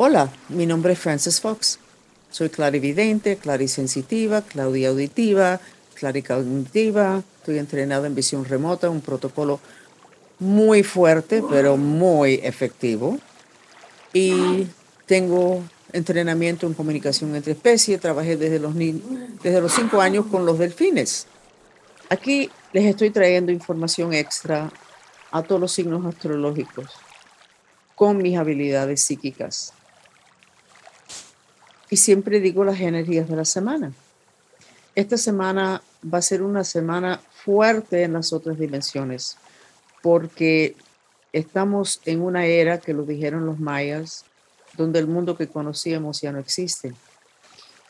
Hola, mi nombre es Frances Fox. Soy clarividente, clarisensitiva, claudiauditiva, claricognitiva. Estoy entrenada en visión remota, un protocolo muy fuerte, pero muy efectivo. Y tengo entrenamiento en comunicación entre especies. Trabajé desde los, desde los cinco años con los delfines. Aquí les estoy trayendo información extra a todos los signos astrológicos con mis habilidades psíquicas y siempre digo las energías de la semana. Esta semana va a ser una semana fuerte en las otras dimensiones, porque estamos en una era que lo dijeron los mayas, donde el mundo que conocíamos ya no existe.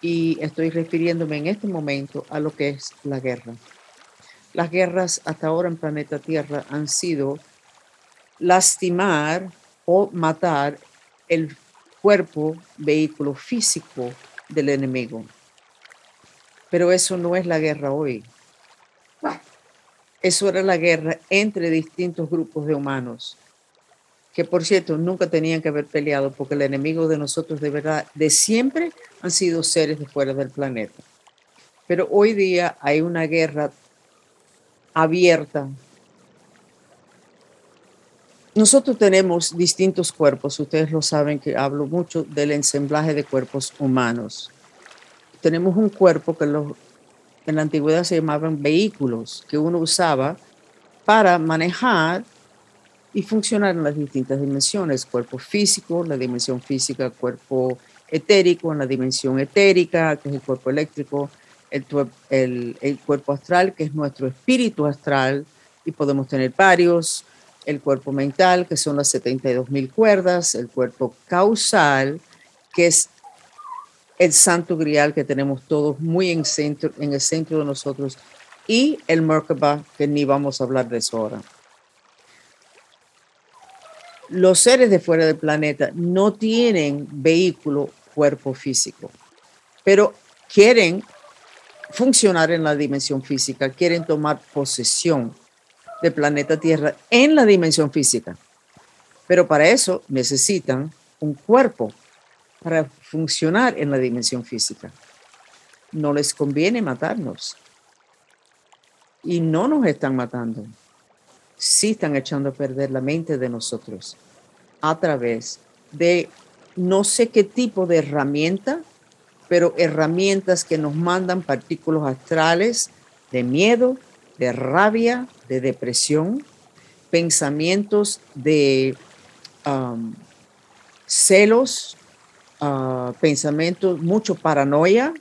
Y estoy refiriéndome en este momento a lo que es la guerra. Las guerras hasta ahora en planeta Tierra han sido lastimar o matar el cuerpo, vehículo físico del enemigo. Pero eso no es la guerra hoy. Eso era la guerra entre distintos grupos de humanos, que por cierto nunca tenían que haber peleado porque el enemigo de nosotros de verdad, de siempre, han sido seres de fuera del planeta. Pero hoy día hay una guerra abierta nosotros tenemos distintos cuerpos, ustedes lo saben que hablo mucho del ensamblaje de cuerpos humanos. Tenemos un cuerpo que en la antigüedad se llamaban vehículos, que uno usaba para manejar y funcionar en las distintas dimensiones, cuerpo físico, la dimensión física, cuerpo etérico, en la dimensión etérica, que es el cuerpo eléctrico, el, el cuerpo astral, que es nuestro espíritu astral, y podemos tener varios, el cuerpo mental, que son las 72 mil cuerdas, el cuerpo causal, que es el santo grial que tenemos todos muy en, centro, en el centro de nosotros, y el Merkaba, que ni vamos a hablar de eso ahora. Los seres de fuera del planeta no tienen vehículo, cuerpo físico, pero quieren funcionar en la dimensión física, quieren tomar posesión del planeta Tierra en la dimensión física. Pero para eso necesitan un cuerpo para funcionar en la dimensión física. No les conviene matarnos. Y no nos están matando. Sí están echando a perder la mente de nosotros a través de no sé qué tipo de herramienta, pero herramientas que nos mandan partículas astrales de miedo, de rabia, de depresión, pensamientos de um, celos, uh, pensamientos, mucho paranoia,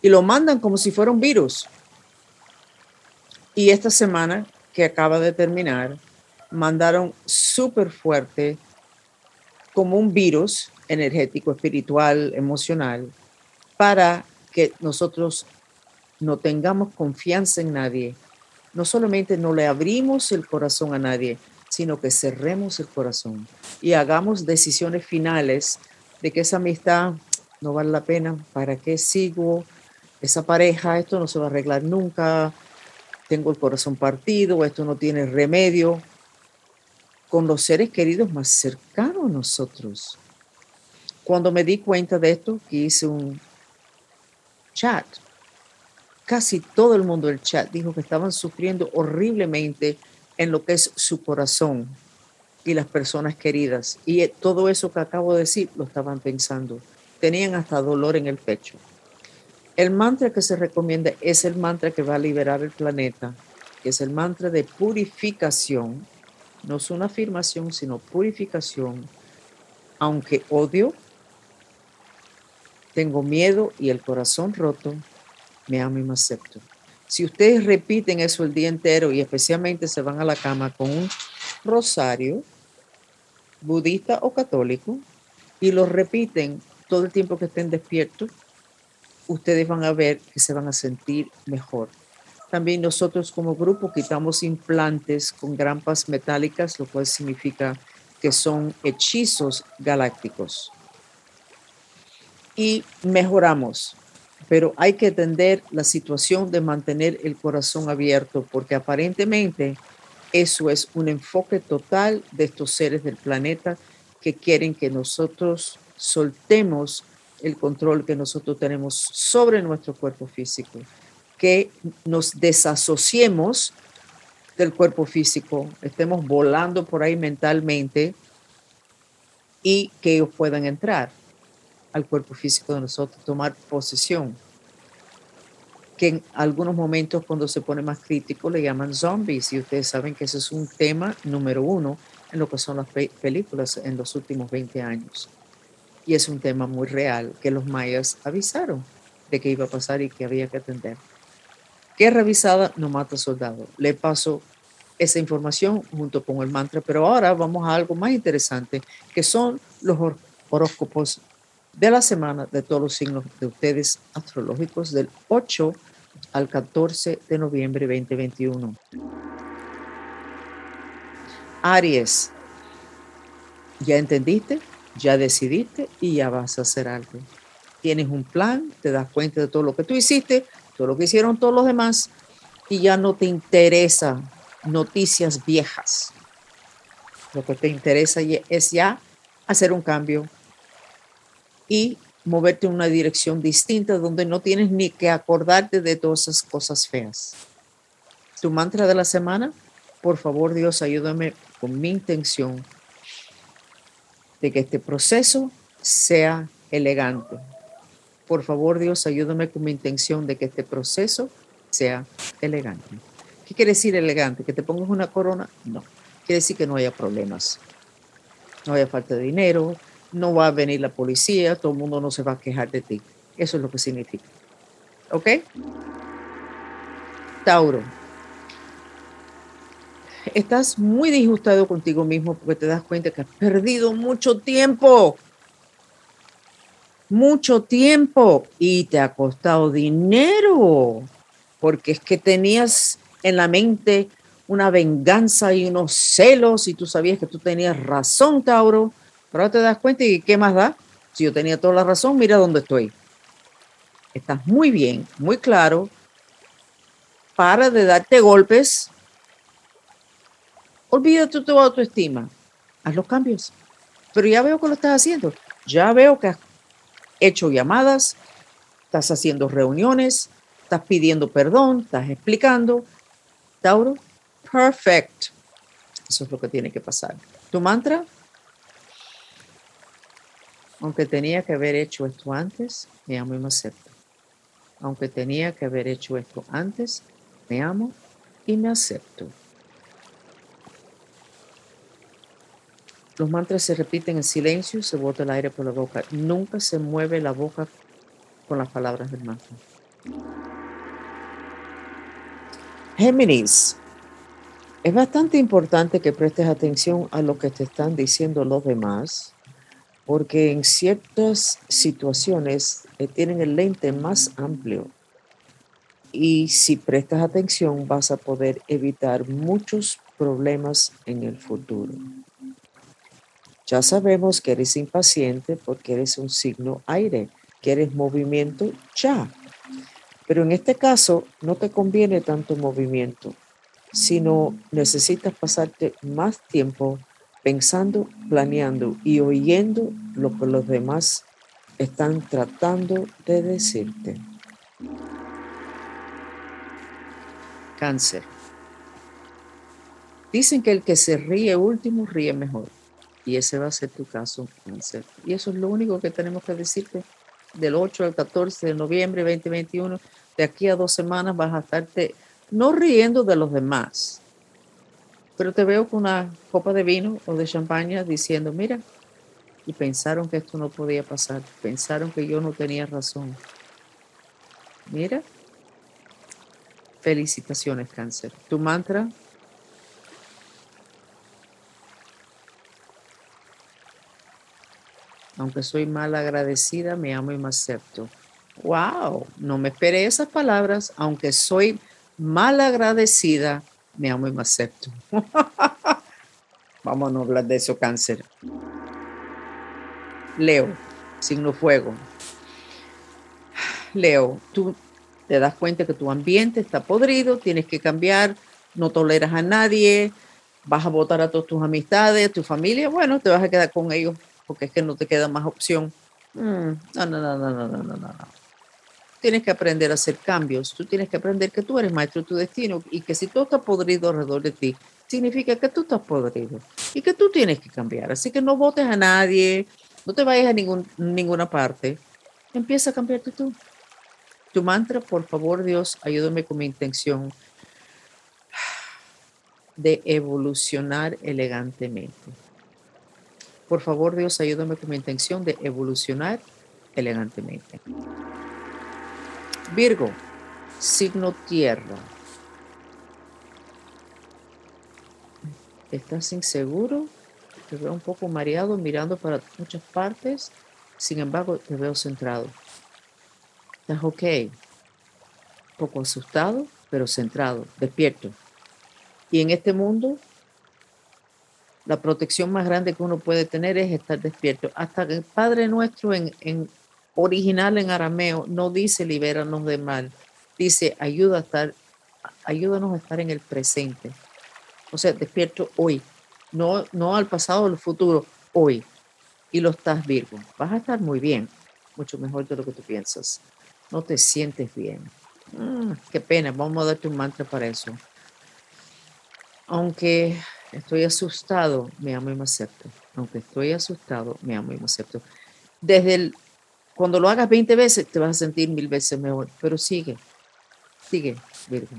y lo mandan como si fuera un virus. Y esta semana que acaba de terminar, mandaron súper fuerte como un virus energético, espiritual, emocional, para que nosotros no tengamos confianza en nadie, no solamente no le abrimos el corazón a nadie, sino que cerremos el corazón y hagamos decisiones finales de que esa amistad no vale la pena, ¿para qué sigo? Esa pareja, esto no se va a arreglar nunca, tengo el corazón partido, esto no tiene remedio. Con los seres queridos más cercanos a nosotros. Cuando me di cuenta de esto, hice un chat casi todo el mundo del chat dijo que estaban sufriendo horriblemente en lo que es su corazón y las personas queridas. Y eh, todo eso que acabo de decir lo estaban pensando. Tenían hasta dolor en el pecho. El mantra que se recomienda es el mantra que va a liberar el planeta, que es el mantra de purificación. No es una afirmación, sino purificación. Aunque odio, tengo miedo y el corazón roto, me amo y me acepto. Si ustedes repiten eso el día entero y especialmente se van a la cama con un rosario, budista o católico, y lo repiten todo el tiempo que estén despiertos, ustedes van a ver que se van a sentir mejor. También nosotros como grupo quitamos implantes con grampas metálicas, lo cual significa que son hechizos galácticos. Y mejoramos pero hay que atender la situación de mantener el corazón abierto, porque aparentemente eso es un enfoque total de estos seres del planeta que quieren que nosotros soltemos el control que nosotros tenemos sobre nuestro cuerpo físico, que nos desasociemos del cuerpo físico, estemos volando por ahí mentalmente y que ellos puedan entrar al cuerpo físico de nosotros, tomar posesión. Que en algunos momentos cuando se pone más crítico le llaman zombies y ustedes saben que ese es un tema número uno en lo que son las películas en los últimos 20 años. Y es un tema muy real que los mayas avisaron de que iba a pasar y que había que atender. Que revisada no mata soldado. Le paso esa información junto con el mantra, pero ahora vamos a algo más interesante, que son los horóscopos de la semana de todos los signos de ustedes astrológicos del 8 al 14 de noviembre 2021. Aries, ya entendiste, ya decidiste y ya vas a hacer algo. Tienes un plan, te das cuenta de todo lo que tú hiciste, todo lo que hicieron todos los demás y ya no te interesa noticias viejas. Lo que te interesa es ya hacer un cambio y moverte en una dirección distinta donde no tienes ni que acordarte de todas esas cosas feas. Tu mantra de la semana, por favor Dios, ayúdame con mi intención de que este proceso sea elegante. Por favor Dios, ayúdame con mi intención de que este proceso sea elegante. ¿Qué quiere decir elegante? ¿Que te pongas una corona? No. Quiere decir que no haya problemas. No haya falta de dinero, no va a venir la policía, todo el mundo no se va a quejar de ti. Eso es lo que significa. ¿Ok? Tauro. Estás muy disgustado contigo mismo porque te das cuenta que has perdido mucho tiempo. Mucho tiempo y te ha costado dinero porque es que tenías en la mente una venganza y unos celos y tú sabías que tú tenías razón, Tauro, pero ahora te das cuenta y ¿qué más da? Si yo tenía toda la razón, mira dónde estoy. Estás muy bien, muy claro. Para de darte golpes. Olvídate tu autoestima. Haz los cambios. Pero ya veo que lo estás haciendo. Ya veo que has hecho llamadas, estás haciendo reuniones, estás pidiendo perdón, estás explicando, Tauro, perfect. Eso es lo que tiene que pasar. Tu mantra, aunque tenía que haber hecho esto antes, me amo y me acepto. Aunque tenía que haber hecho esto antes, me amo y me acepto. Los mantras se repiten en silencio, se bota el aire por la boca. Nunca se mueve la boca con las palabras del mantra. Géminis, es bastante importante que prestes atención a lo que te están diciendo los demás, porque en ciertas situaciones eh, tienen el lente más amplio. Y si prestas atención vas a poder evitar muchos problemas en el futuro. Ya sabemos que eres impaciente porque eres un signo aire, que eres movimiento ya. Pero en este caso no te conviene tanto movimiento, sino necesitas pasarte más tiempo pensando, planeando y oyendo lo que los demás están tratando de decirte. Cáncer. Dicen que el que se ríe último ríe mejor. Y ese va a ser tu caso, cáncer. Y eso es lo único que tenemos que decirte del 8 al 14 de noviembre 2021, de aquí a dos semanas vas a estarte no riendo de los demás, pero te veo con una copa de vino o de champaña diciendo, mira, y pensaron que esto no podía pasar, pensaron que yo no tenía razón. Mira, felicitaciones cáncer. Tu mantra, Aunque soy mal agradecida, me amo y me acepto. Wow, no me esperé esas palabras. Aunque soy mal agradecida, me amo y me acepto. Vamos a no hablar de eso, cáncer. Leo, signo fuego. Leo, tú te das cuenta que tu ambiente está podrido, tienes que cambiar, no toleras a nadie, vas a votar a todas tus amistades, a tu familia, bueno, te vas a quedar con ellos porque es que no te queda más opción. Mm, no, no, no, no, no, no, no, no. Tienes que aprender a hacer cambios. Tú tienes que aprender que tú eres maestro de tu destino y que si todo está podrido alrededor de ti, significa que tú estás podrido y que tú tienes que cambiar. Así que no votes a nadie, no te vayas a ninguna parte. Empieza a cambiarte tú. Tu mantra, por favor, Dios, ayúdame con mi intención de evolucionar elegantemente. Por favor, Dios, ayúdame con mi intención de evolucionar elegantemente. Virgo, signo tierra. ¿Estás inseguro? Te veo un poco mareado, mirando para muchas partes. Sin embargo, te veo centrado. Estás ok. poco asustado, pero centrado, despierto. Y en este mundo, la protección más grande que uno puede tener es estar despierto. Hasta el Padre Nuestro en, en original en arameo no dice libéranos de mal, dice ayuda a estar, ayúdanos a estar en el presente. O sea, despierto hoy, no, no al pasado o al futuro, hoy. Y lo estás Virgo. Vas a estar muy bien, mucho mejor de lo que tú piensas. No te sientes bien. Mm, qué pena, vamos a darte un mantra para eso. Aunque estoy asustado, me amo y me acepto. Aunque estoy asustado, me amo y me acepto. Desde el, cuando lo hagas 20 veces, te vas a sentir mil veces mejor. Pero sigue, sigue, Virgo.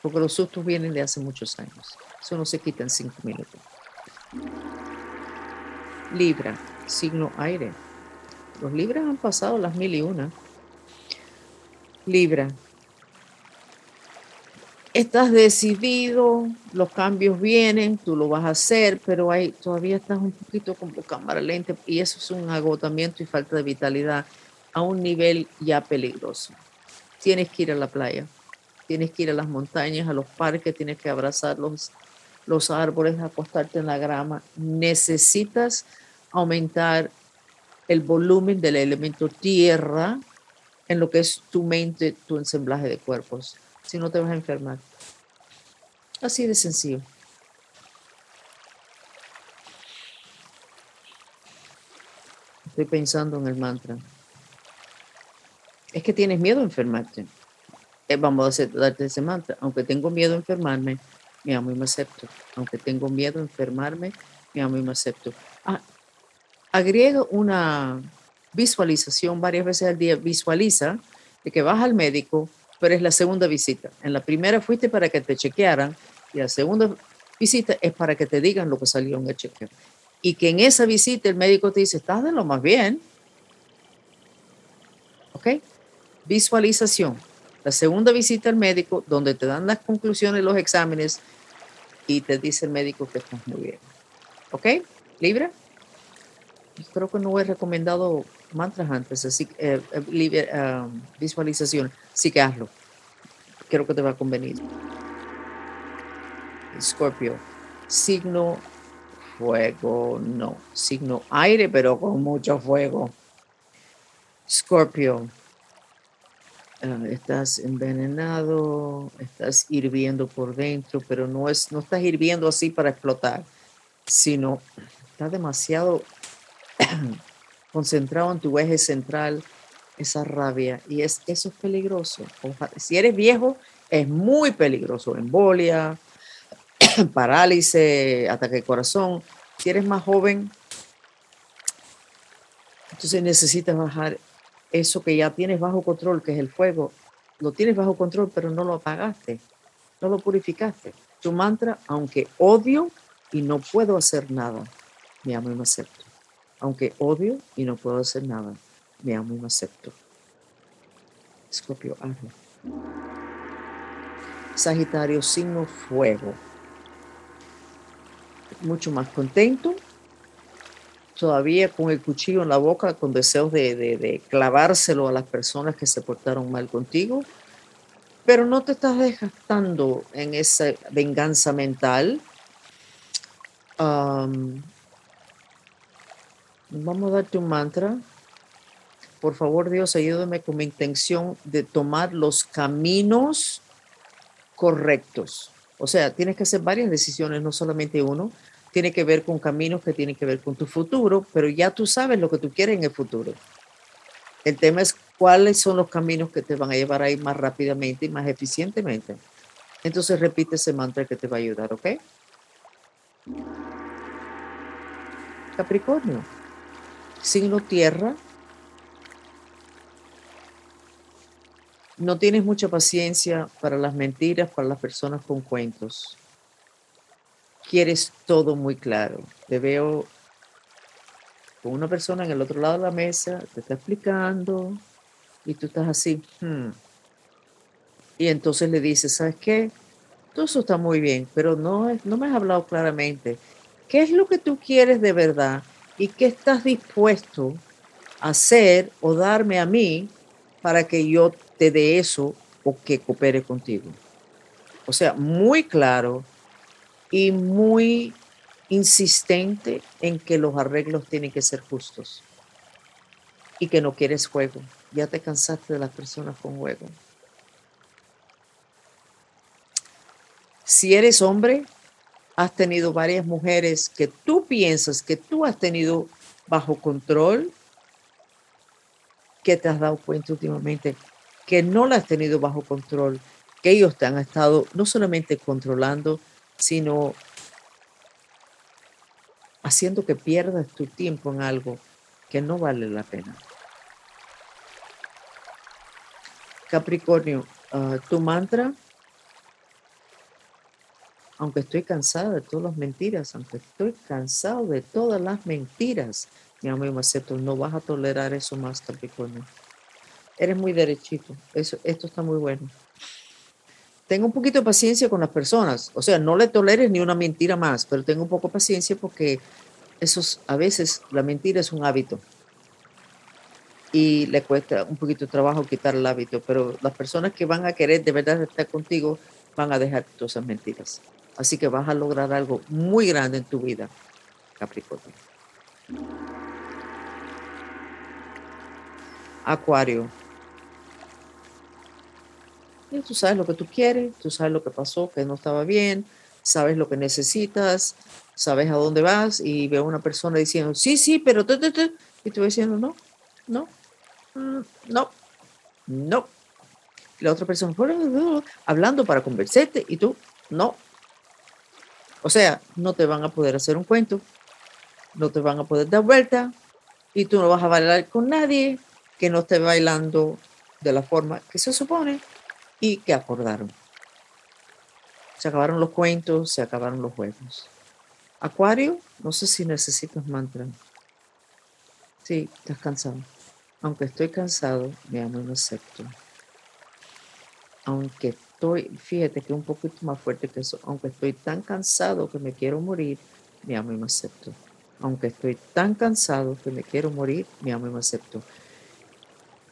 Porque los sustos vienen de hace muchos años. Eso no se quita en cinco minutos. Libra, signo aire. Los Libras han pasado las mil y una. Libra, estás decidido, los cambios vienen, tú lo vas a hacer, pero hay, todavía estás un poquito como cámara lenta y eso es un agotamiento y falta de vitalidad a un nivel ya peligroso. Tienes que ir a la playa, tienes que ir a las montañas, a los parques, tienes que abrazar los, los árboles, acostarte en la grama. Necesitas aumentar el volumen del elemento tierra en lo que es tu mente, tu ensamblaje de cuerpos si no te vas a enfermar. Así de sencillo. Estoy pensando en el mantra. Es que tienes miedo a enfermarte. Eh, vamos a darte ese mantra. Aunque tengo miedo a enfermarme, me amo y me acepto. Aunque tengo miedo a enfermarme, me amo y me acepto. Ah, agrega una visualización varias veces al día. Visualiza de que vas al médico pero es la segunda visita. En la primera fuiste para que te chequearan y la segunda visita es para que te digan lo que salió en el chequeo. Y que en esa visita el médico te dice, estás de lo más bien. ¿Ok? Visualización. La segunda visita al médico, donde te dan las conclusiones, los exámenes, y te dice el médico que estás muy bien. ¿Ok? ¿Libre? Creo que no he recomendado mantras antes, así eh, eh, ah, visualización, sí que hazlo. Creo que te va a convenir. Scorpio, signo fuego, no, signo aire, pero con mucho fuego. Scorpio, ah, estás envenenado, estás hirviendo por dentro, pero no, es, no estás hirviendo así para explotar, sino estás demasiado concentrado en tu eje central, esa rabia. Y es, eso es peligroso. Si eres viejo, es muy peligroso. Embolia, parálisis, ataque de corazón. Si eres más joven, entonces necesitas bajar eso que ya tienes bajo control, que es el fuego. Lo tienes bajo control, pero no lo apagaste, no lo purificaste. Tu mantra, aunque odio y no puedo hacer nada, me amo y me acepto. Aunque odio y no puedo hacer nada, me amo y me acepto. Escorpio, hazlo. Sagitario, signo fuego. Mucho más contento. Todavía con el cuchillo en la boca, con deseos de, clavárselo a las personas que se portaron mal contigo. Pero no te estás desgastando en esa venganza mental. Vamos a darte un mantra. Por favor, Dios, ayúdame con mi intención de tomar los caminos correctos. O sea, tienes que hacer varias decisiones, no solamente uno. Tiene que ver con caminos que tienen que ver con tu futuro, pero ya tú sabes lo que tú quieres en el futuro. El tema es cuáles son los caminos que te van a llevar ahí más rápidamente y más eficientemente. Entonces repite ese mantra que te va a ayudar, ¿ok? Capricornio, signo tierra. No tienes mucha paciencia para las mentiras, para las personas con cuentos. Quieres todo muy claro. Te veo con una persona en el otro lado de la mesa, te está explicando y tú estás así. Hmm. Y entonces le dices, ¿sabes qué? Todo eso está muy bien, pero no, no me has hablado claramente. ¿Qué es lo que tú quieres de verdad y qué estás dispuesto a hacer o darme a mí para que yo te dé eso o que coopere contigo? O sea, muy claro y muy insistente en que los arreglos tienen que ser justos y que no quieres juego. Ya te cansaste de las personas con juego. Si eres hombre, has tenido varias mujeres que tú piensas que tú has tenido bajo control, que te has dado cuenta últimamente que no las has tenido bajo control, que ellos te han estado no solamente controlando, sino haciendo que pierdas tu tiempo en algo que no vale la pena. Capricornio, ah, tu mantra, aunque estoy cansada de todas las mentiras, aunque estoy cansado de todas las mentiras, mi amigo acepto, no vas a tolerar eso más, Capricornio. Eres muy derechito, esto está muy bueno. Tengo un poquito de paciencia con las personas, o sea, no le toleres ni una mentira más, pero tengo un poco de paciencia porque esos, a veces la mentira es un hábito y le cuesta un poquito de trabajo quitar el hábito, pero las personas que van a querer de verdad estar contigo van a dejar todas esas mentiras. Así que vas a lograr algo muy grande en tu vida, Capricornio. Acuario. Y tú sabes lo que tú quieres, tú sabes lo que pasó, que no estaba bien, sabes lo que necesitas, sabes a dónde vas y veo a una persona diciendo, sí, sí, pero... Y tú diciendo, no, no, mm, no, no. la otra persona, hablando para convencerte y tú, no. O sea, no te van a poder hacer un cuento, no te van a poder dar vuelta y tú no vas a bailar con nadie que no esté bailando de la forma que se supone y que acordaron. Se acabaron los cuentos, se acabaron los juegos. Acuario, no sé si necesitas mantra. Sí, estás cansado. Aunque estoy cansado, me amo y me acepto. Aunque estoy, fíjate que un poquito más fuerte que eso, aunque estoy tan cansado que me quiero morir, me amo y me acepto. Aunque estoy tan cansado que me quiero morir, me amo y me acepto.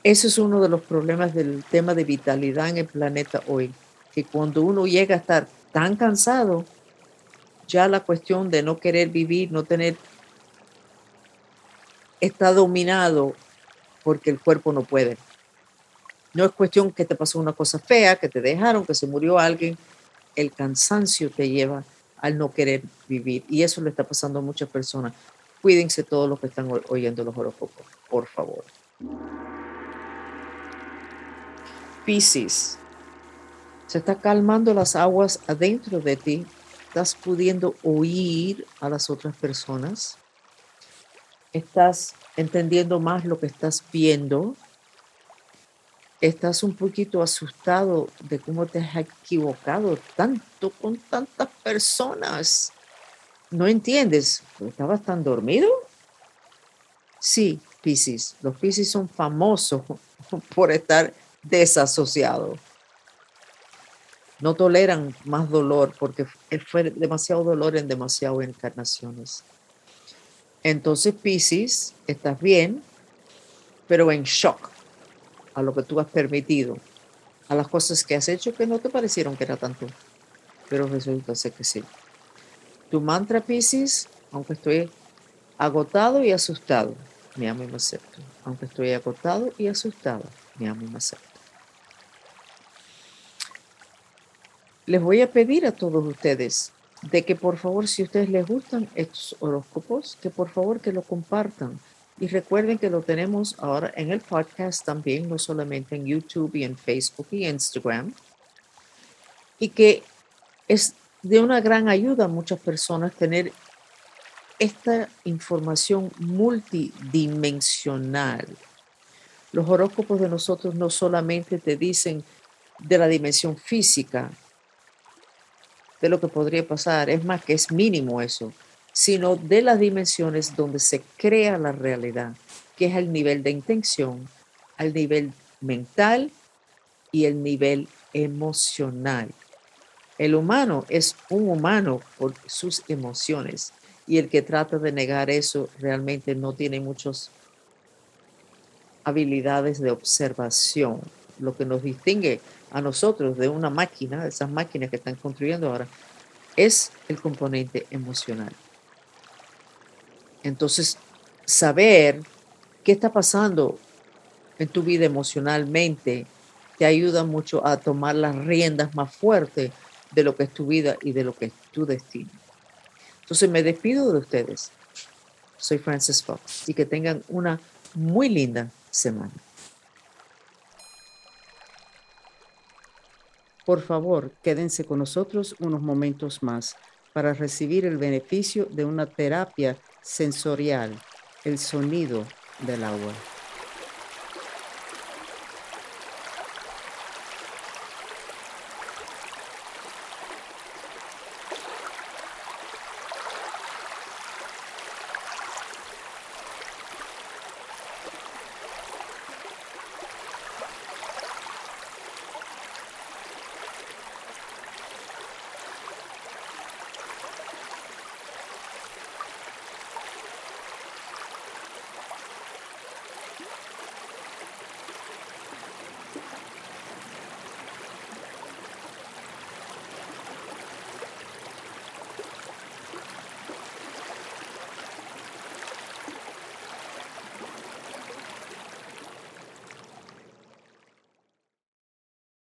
Eso es uno de los problemas del tema de vitalidad en el planeta hoy, que cuando uno llega a estar tan cansado, ya la cuestión de no querer vivir, no tener, está dominado porque el cuerpo no puede. No es cuestión que te pasó una cosa fea, que te dejaron, que se murió alguien. El cansancio te lleva al no querer vivir. Y eso le está pasando a muchas personas. Cuídense todos los que están oyendo los horóscopos, por favor. Piscis. Se está calmando las aguas adentro de ti estás pudiendo oír a las otras personas, estás entendiendo más lo que estás viendo, estás un poquito asustado de cómo te has equivocado tanto con tantas personas. ¿No entiendes? ¿Estabas tan dormido? Sí, Piscis. Los Piscis son famosos por estar desasociados no toleran más dolor porque fue demasiado dolor en demasiadas encarnaciones. Entonces, Pisces, estás bien, pero en shock a lo que tú has permitido, a las cosas que has hecho que no te parecieron que era tanto, pero resulta ser que sí. Tu mantra, Pisces, aunque estoy agotado y asustado, me amo y me acepto. Aunque estoy agotado y asustado, me amo y me acepto. les voy a pedir a todos ustedes de que por favor, si a ustedes les gustan estos horóscopos, que por favor que lo compartan. Y recuerden que lo tenemos ahora en el podcast también, no solamente en YouTube y en Facebook y Instagram. Y que es de una gran ayuda a muchas personas tener esta información multidimensional. Los horóscopos de nosotros no solamente te dicen de la dimensión física, de lo que podría pasar, es más que es mínimo eso, sino de las dimensiones donde se crea la realidad, que es el nivel de intención, al nivel mental y el nivel emocional. El humano es un humano por sus emociones y el que trata de negar eso realmente no tiene muchas habilidades de observación. Lo que nos distingue a nosotros de una máquina, de esas máquinas que están construyendo ahora, es el componente emocional. Entonces, saber qué está pasando en tu vida emocionalmente te ayuda mucho a tomar las riendas más fuertes de lo que es tu vida y de lo que es tu destino. Entonces me despido de ustedes. Soy Frances Fox y que tengan una muy linda semana. Por favor, quédense con nosotros unos momentos más para recibir el beneficio de una terapia sensorial, el sonido del agua.